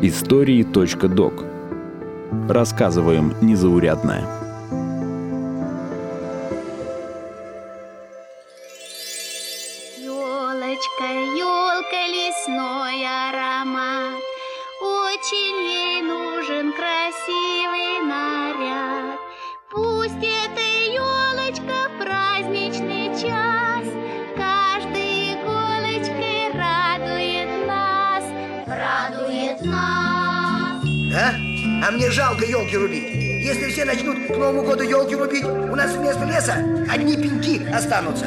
Истории.док Рассказываем незаурядное. Радует нас А? А мне жалко елки рубить. Если все начнут к Новому году елки рубить, у нас вместо леса одни пеньки останутся.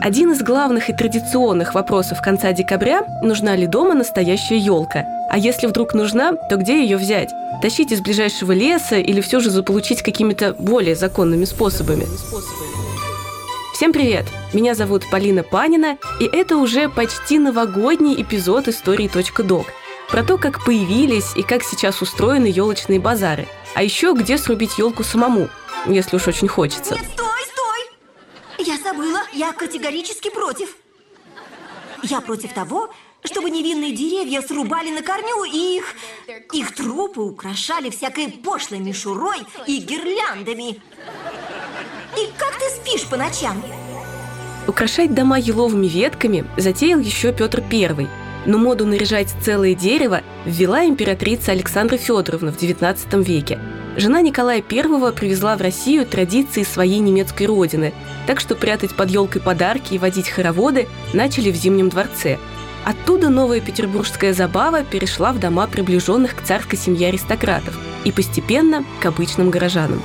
Один из главных и традиционных вопросов конца декабря – нужна ли дома настоящая елка? А если вдруг нужна, то где ее взять? Тащить из ближайшего леса или все же заполучить какими-то более законными способами? Всем привет! Меня зовут Полина Панина, и это уже почти новогодний эпизод истории .док про то, как появились и как сейчас устроены елочные базары. А еще где срубить елку самому, если уж очень хочется. Нет, стой, стой! Я забыла, я категорически против. Я против того, чтобы невинные деревья срубали на корню и их... Их трупы украшали всякой пошлой мишурой и гирляндами. И как ты спишь по ночам? Украшать дома еловыми ветками затеял еще Петр I, но моду наряжать целое дерево ввела императрица Александра Федоровна в XIX веке. Жена Николая I привезла в Россию традиции своей немецкой родины, так что прятать под елкой подарки и водить хороводы начали в Зимнем дворце. Оттуда новая петербургская забава перешла в дома приближенных к царской семье аристократов и постепенно к обычным горожанам.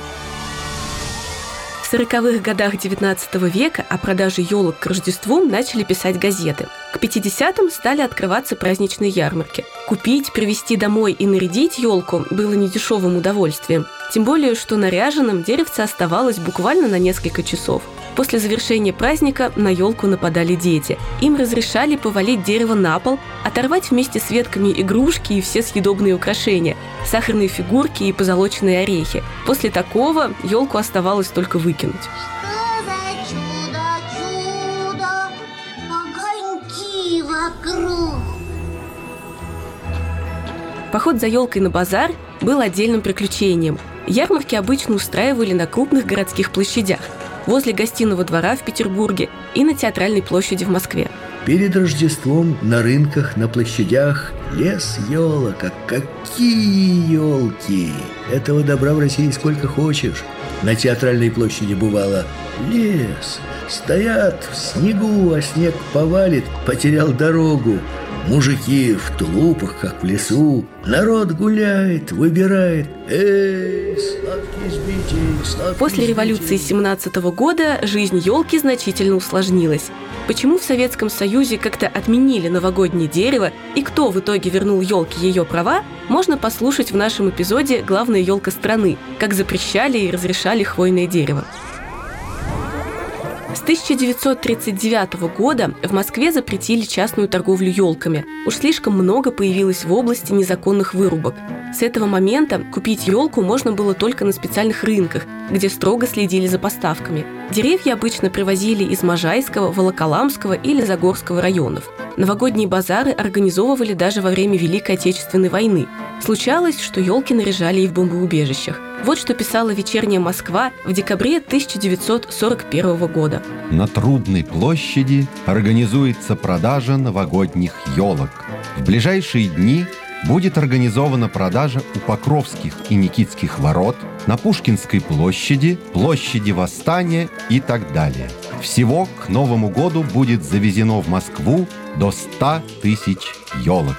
В 40-х годах XIX века о продаже елок к Рождеству начали писать газеты. К 50-м стали открываться праздничные ярмарки. Купить, привезти домой и нарядить елку было недешевым удовольствием. Тем более, что наряженным деревце оставалось буквально на несколько часов. После завершения праздника на елку нападали дети. Им разрешали повалить дерево на пол, оторвать вместе с ветками игрушки и все съедобные украшения, сахарные фигурки и позолоченные орехи. После такого елку оставалось только выкинуть. Поход за елкой на базар был отдельным приключением. Ярмарки обычно устраивали на крупных городских площадях, возле гостиного двора в Петербурге и на Театральной площади в Москве. Перед Рождеством на рынках, на площадях лес елок. А какие елки! Этого добра в России сколько хочешь. На театральной площади бывало лес. Стоят в снегу, а снег повалит, потерял дорогу. Мужики в тулупах, как в лесу. Народ гуляет, выбирает. Эй, сладкий сбитень, сладкий После революции сбитень. 17 года жизнь елки значительно усложнилась. Почему в Советском Союзе как-то отменили новогоднее дерево и кто в итоге вернул елке ее права, можно послушать в нашем эпизоде «Главная елка страны», как запрещали и разрешали хвойное дерево. С 1939 года в Москве запретили частную торговлю елками. Уж слишком много появилось в области незаконных вырубок. С этого момента купить елку можно было только на специальных рынках, где строго следили за поставками. Деревья обычно привозили из Можайского, Волоколамского или Загорского районов. Новогодние базары организовывали даже во время Великой Отечественной войны. Случалось, что елки наряжали и в бомбоубежищах. Вот что писала «Вечерняя Москва» в декабре 1941 года. На Трудной площади организуется продажа новогодних елок. В ближайшие дни будет организована продажа у Покровских и Никитских ворот, на Пушкинской площади, площади Восстания и так далее. Всего к Новому году будет завезено в Москву до 100 тысяч елок.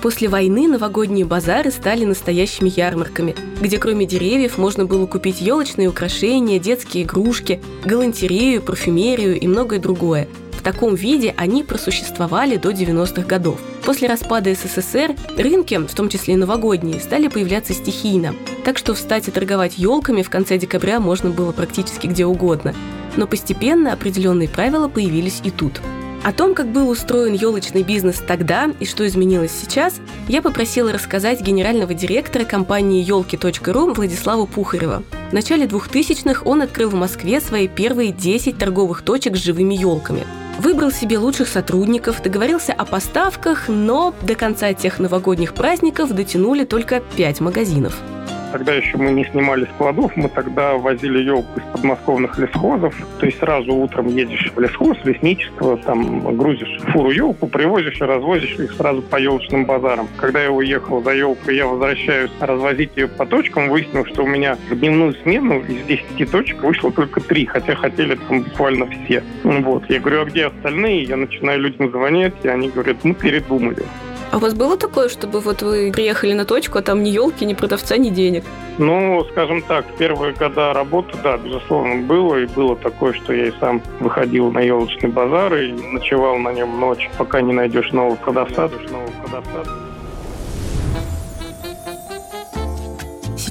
После войны новогодние базары стали настоящими ярмарками, где кроме деревьев можно было купить елочные украшения, детские игрушки, галантерею, парфюмерию и многое другое. В таком виде они просуществовали до 90-х годов. После распада СССР рынки, в том числе и новогодние, стали появляться стихийно. Так что встать и торговать елками в конце декабря можно было практически где угодно. Но постепенно определенные правила появились и тут. О том, как был устроен елочный бизнес тогда и что изменилось сейчас, я попросила рассказать генерального директора компании елки.ру Владислава Пухарева. В начале 2000-х он открыл в Москве свои первые 10 торговых точек с живыми елками. Выбрал себе лучших сотрудников, договорился о поставках, но до конца тех новогодних праздников дотянули только 5 магазинов. Тогда еще мы не снимали складов, мы тогда возили елку из подмосковных лесхозов. То есть сразу утром едешь в лесхоз, лесничество, там грузишь фуру елку, привозишь и развозишь их сразу по елочным базарам. Когда я уехал за елкой, я возвращаюсь развозить ее по точкам, выяснил, что у меня в дневную смену из 10 точек вышло только 3, хотя хотели там буквально все. Вот. Я говорю, а где остальные? Я начинаю людям звонить, и они говорят, ну передумали. А у вас было такое, чтобы вот вы приехали на точку, а там ни елки, ни продавца, ни денег? Ну, скажем так, первые года работы, да, безусловно, было. И было такое, что я и сам выходил на елочный базар и ночевал на нем ночь, пока не найдешь нового продавца. Нового продавца.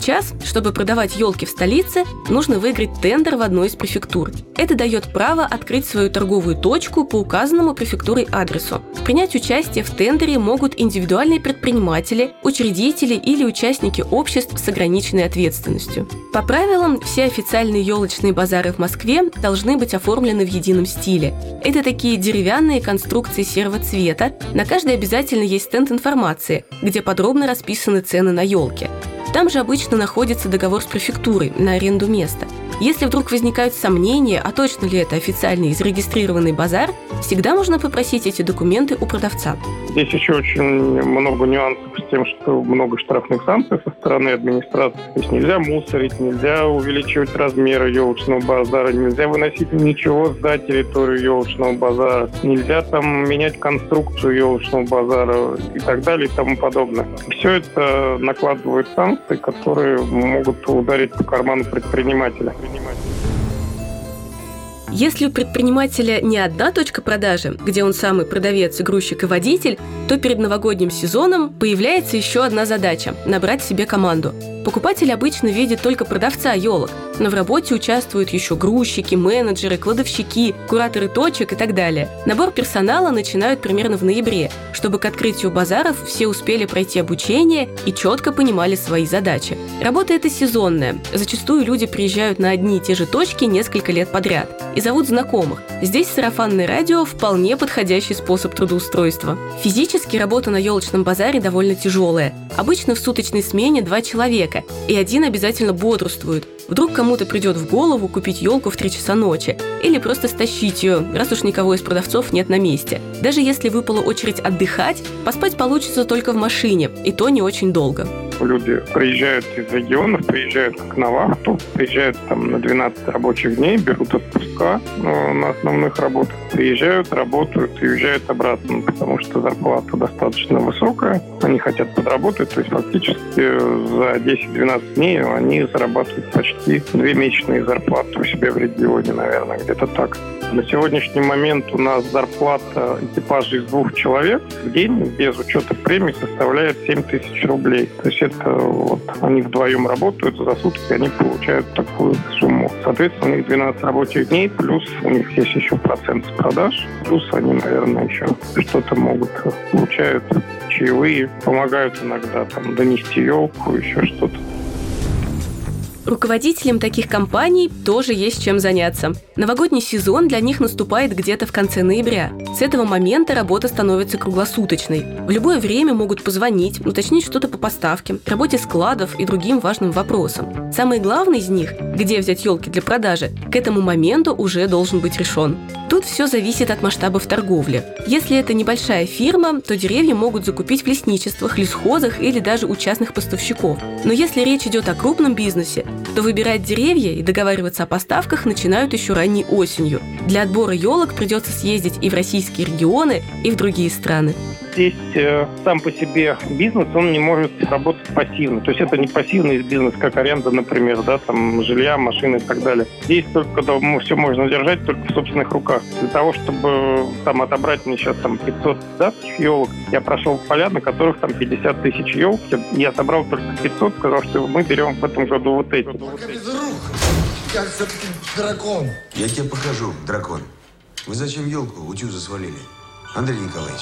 Сейчас, чтобы продавать елки в столице, нужно выиграть тендер в одной из префектур. Это дает право открыть свою торговую точку по указанному префектурой адресу. Принять участие в тендере могут индивидуальные предприниматели, учредители или участники обществ с ограниченной ответственностью. По правилам, все официальные елочные базары в Москве должны быть оформлены в едином стиле. Это такие деревянные конструкции серого цвета. На каждой обязательно есть стенд информации, где подробно расписаны цены на елки. Там же обычно находится договор с префектурой на аренду места. Если вдруг возникают сомнения, а точно ли это официальный зарегистрированный базар, всегда можно попросить эти документы у продавца. Здесь еще очень много нюансов с тем, что много штрафных санкций со стороны администрации. То есть нельзя мусорить, нельзя увеличивать размеры елочного базара, нельзя выносить ничего за территорию елочного базара, нельзя там менять конструкцию елочного базара и так далее и тому подобное. Все это накладывает санкции, которые могут ударить по карману предпринимателя. Если у предпринимателя не одна точка продажи, где он самый продавец, грузчик и водитель, то перед новогодним сезоном появляется еще одна задача – набрать себе команду. Покупатель обычно видит только продавца елок, но в работе участвуют еще грузчики, менеджеры, кладовщики, кураторы точек и так далее. Набор персонала начинают примерно в ноябре, чтобы к открытию базаров все успели пройти обучение и четко понимали свои задачи. Работа эта сезонная. Зачастую люди приезжают на одни и те же точки несколько лет подряд и зовут знакомых. Здесь сарафанное радио – вполне подходящий способ трудоустройства. Физически работа на елочном базаре довольно тяжелая. Обычно в суточной смене два человека, и один обязательно бодрствует. Вдруг кому-то придет в голову купить елку в 3 часа ночи или просто стащить ее, раз уж никого из продавцов нет на месте. Даже если выпала очередь отдыхать, поспать получится только в машине, и то не очень долго люди приезжают из регионов, приезжают как на вахту, приезжают там на 12 рабочих дней, берут отпуска ну, на основных работах, приезжают, работают и уезжают обратно, потому что зарплата достаточно высокая, они хотят подработать, то есть фактически за 10-12 дней они зарабатывают почти две месячные зарплаты у себя в регионе, наверное, где-то так. На сегодняшний момент у нас зарплата экипажа из двух человек в день без учета премий составляет 7 тысяч рублей. То есть это вот они вдвоем работают за сутки, они получают такую сумму. Соответственно, у них 12 рабочих дней, плюс у них есть еще процент с продаж, плюс они, наверное, еще что-то могут получают чаевые, помогают иногда там донести елку, еще что-то. Руководителям таких компаний тоже есть чем заняться. Новогодний сезон для них наступает где-то в конце ноября. С этого момента работа становится круглосуточной. В любое время могут позвонить, уточнить что-то по поставке, работе складов и другим важным вопросам. Самый главный из них, где взять елки для продажи, к этому моменту уже должен быть решен. Тут все зависит от масштабов торговли. Если это небольшая фирма, то деревья могут закупить в лесничествах, лесхозах или даже у частных поставщиков. Но если речь идет о крупном бизнесе, то выбирать деревья и договариваться о поставках начинают еще ранней осенью. Для отбора елок придется съездить и в российские регионы, и в другие страны здесь э, сам по себе бизнес, он не может работать пассивно. То есть это не пассивный бизнес, как аренда, например, да, там жилья, машины и так далее. Здесь только ну, все можно держать только в собственных руках. Для того, чтобы там отобрать мне сейчас там 500 да, елок, я прошел поля, на которых там 50 тысяч елок, я собрал только 500, сказал, что мы берем в этом году вот эти. Я все-таки дракон. Я тебе покажу, дракон. Вы зачем елку утюза свалили? Андрей Николаевич,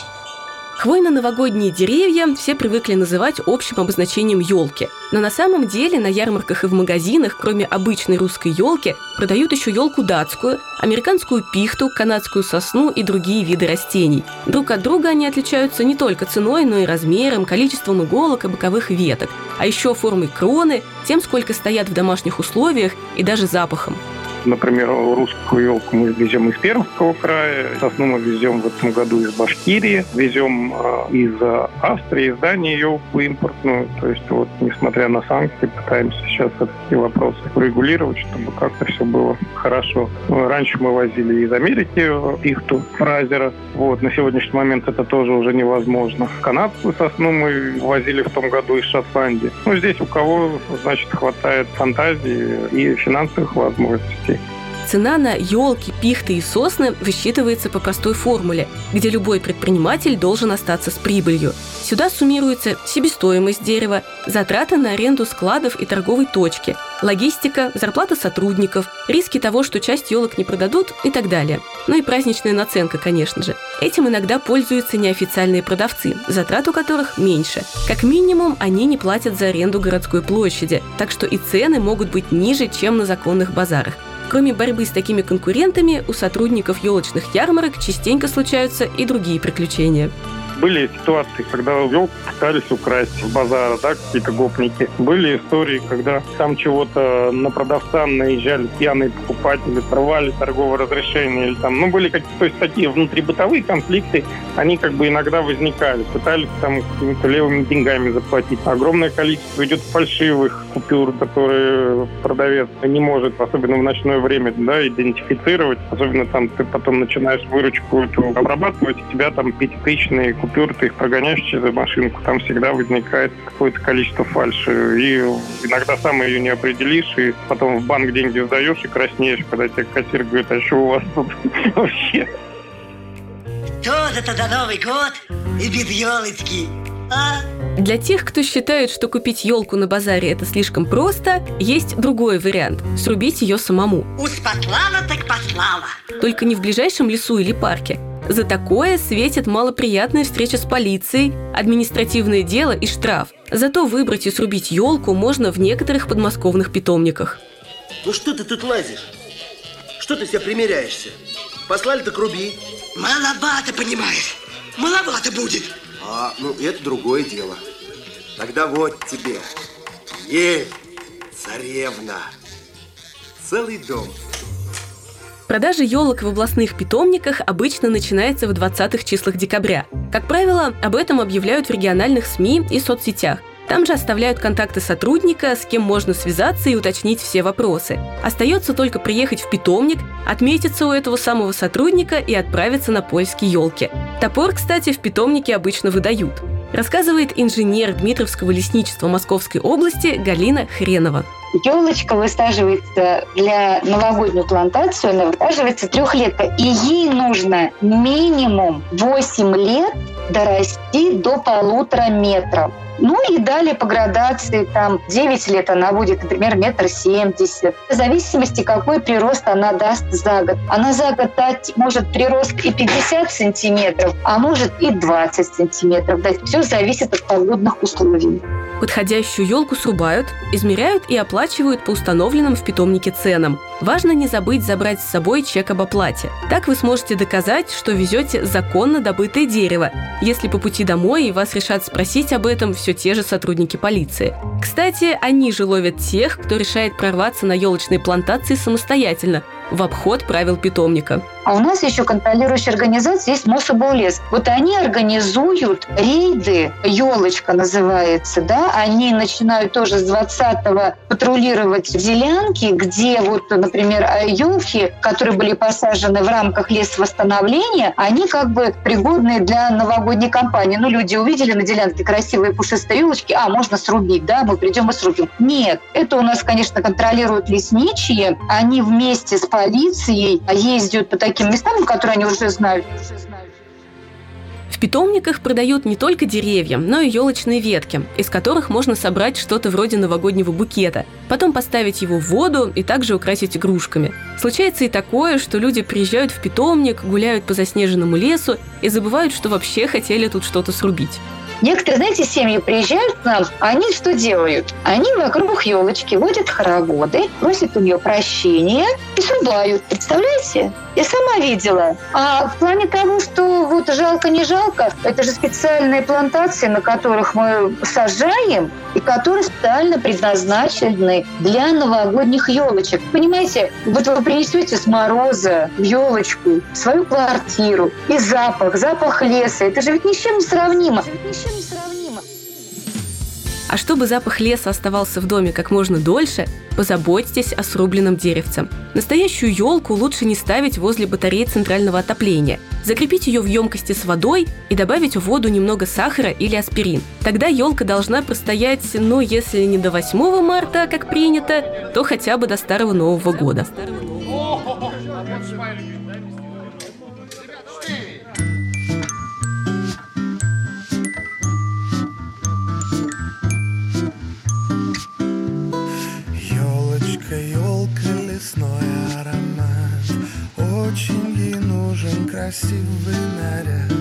Хвойно-новогодние деревья все привыкли называть общим обозначением елки. Но на самом деле на ярмарках и в магазинах, кроме обычной русской елки, продают еще елку датскую, американскую пихту, канадскую сосну и другие виды растений. Друг от друга они отличаются не только ценой, но и размером, количеством иголок и боковых веток, а еще формой кроны, тем, сколько стоят в домашних условиях и даже запахом. Например, русскую елку мы везем из Пермского края, сосну мы везем в этом году из Башкирии, везем э, из Австрии, из Дании елку импортную. То есть вот, несмотря на санкции, пытаемся сейчас эти вопросы урегулировать, чтобы как-то все было хорошо. Ну, раньше мы возили из Америки пихту фразера. Вот, на сегодняшний момент это тоже уже невозможно. Канадскую сосну мы возили в том году из Шотландии. Ну, здесь у кого, значит, хватает фантазии и финансовых возможностей. Цена на елки, пихты и сосны высчитывается по простой формуле, где любой предприниматель должен остаться с прибылью. Сюда суммируется себестоимость дерева, затраты на аренду складов и торговой точки, логистика, зарплата сотрудников, риски того, что часть елок не продадут и так далее. Ну и праздничная наценка, конечно же. Этим иногда пользуются неофициальные продавцы, затрат у которых меньше. Как минимум, они не платят за аренду городской площади, так что и цены могут быть ниже, чем на законных базарах. Кроме борьбы с такими конкурентами, у сотрудников елочных ярмарок частенько случаются и другие приключения. Были ситуации, когда елку пытались украсть с базара, да, какие-то гопники. Были истории, когда там чего-то на продавца наезжали пьяные покупатели, сорвали торговое разрешение. Или там, ну, были какие-то, то есть такие внутрибытовые конфликты, они как бы иногда возникали. Пытались там какими-то левыми деньгами заплатить. Огромное количество идет фальшивых купюр, которые продавец не может, особенно в ночное время, да, идентифицировать. Особенно там ты потом начинаешь выручку эту обрабатывать, у тебя там пятитысячные купюры, ты их прогоняешь через машинку, там всегда возникает какое-то количество фальши. И иногда сам ее не определишь, и потом в банк деньги сдаешь и краснеешь, когда тебе кассир говорит, а что у вас тут вообще? Тоже-то до Новый год и без елочки. А? Для тех, кто считает, что купить елку на базаре это слишком просто, есть другой вариант – срубить ее самому. Успотлала так послала. Только не в ближайшем лесу или парке. За такое светит малоприятная встреча с полицией, административное дело и штраф. Зато выбрать и срубить елку можно в некоторых подмосковных питомниках. Ну что ты тут лазишь? Что ты себя примеряешься? Послали так руби. Маловато, понимаешь? Маловато будет. А, ну это другое дело. Тогда вот тебе. Ель, царевна. Целый дом. Продажа елок в областных питомниках обычно начинается в 20-х числах декабря. Как правило, об этом объявляют в региональных СМИ и соцсетях. Там же оставляют контакты сотрудника, с кем можно связаться и уточнить все вопросы. Остается только приехать в питомник, отметиться у этого самого сотрудника и отправиться на поиски елки. Топор, кстати, в питомнике обычно выдают. Рассказывает инженер Дмитровского лесничества Московской области Галина Хренова. Елочка высаживается для новогоднюю плантацию, она высаживается трехлетка. И ей нужно минимум 8 лет дорасти до полутора метров. Ну и далее по градации, там 9 лет она будет, например, метр семьдесят. В зависимости, какой прирост она даст за год. Она за год дать может прирост и 50 сантиметров, а может и 20 сантиметров дать. Зависит от погодных условий. Подходящую елку срубают, измеряют и оплачивают по установленным в питомнике ценам. Важно не забыть забрать с собой чек об оплате. Так вы сможете доказать, что везете законно добытое дерево. Если по пути домой вас решат спросить об этом все те же сотрудники полиции. Кстати, они же ловят тех, кто решает прорваться на елочные плантации самостоятельно, в обход правил питомника. А у нас еще контролирующая организация есть Мособлес. Вот они организуют рейды, елочка называется, да, они начинают тоже с 20-го патрулировать делянки, где вот, например, елки, которые были посажены в рамках лесовосстановления, они как бы пригодны для новогодней кампании. Ну, люди увидели на делянке красивые пушистые елочки, а, можно срубить, да, мы придем и срубим. Нет, это у нас, конечно, контролируют лесничие, они вместе с полицией ездят по таким местам, которые они уже знают. В питомниках продают не только деревья, но и елочные ветки, из которых можно собрать что-то вроде новогоднего букета, потом поставить его в воду и также украсить игрушками. Случается и такое, что люди приезжают в питомник, гуляют по заснеженному лесу и забывают, что вообще хотели тут что-то срубить. Некоторые, знаете, семьи приезжают к нам, а они что делают? Они вокруг елочки водят хороводы, просят у нее прощения и срубают. Представляете? Я сама видела. А в плане того, что вот жалко, не жалко, это же специальные плантации, на которых мы сажаем, и которые специально предназначены для новогодних елочек. Понимаете, вот вы принесете с мороза в елочку свою квартиру, и запах, запах леса, это же ведь ни с чем не сравнимо. Ни с чем не сравнимо. А чтобы запах леса оставался в доме как можно дольше, позаботьтесь о срубленном деревце. Настоящую елку лучше не ставить возле батареи центрального отопления. Закрепить ее в емкости с водой и добавить в воду немного сахара или аспирин. Тогда елка должна простоять, ну, если не до 8 марта, как принято, то хотя бы до Старого Нового года. Нужен красивый наряд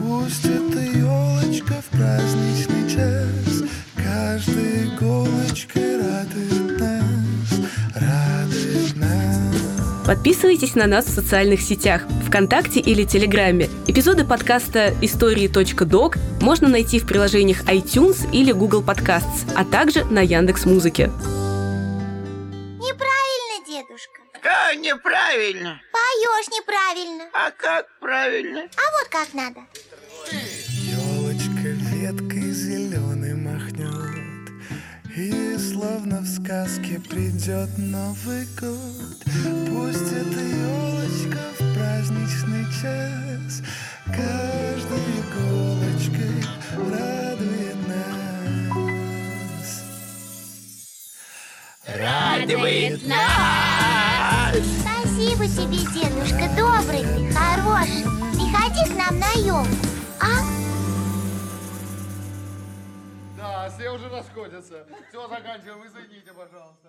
Пусть эта елочка в праздничный час Каждой иголочкой радует нас, радует нас Подписывайтесь на нас в социальных сетях, ВКонтакте или Телеграме. Эпизоды подкаста «Истории.док» можно найти в приложениях iTunes или Google Podcasts, а также на Яндекс Музыке. Как неправильно? Поешь неправильно. А как правильно? А вот как надо. Елочка веткой зеленой махнет И словно в сказке придет Новый год Пусть эта елочка в праздничный час Каждой иголочкой радует нас Радует нас! Спасибо тебе, дедушка. Добрый ты, хороший. Приходи к нам на елку. А? Да, все уже расходятся. Все, заканчиваем. Извините, пожалуйста.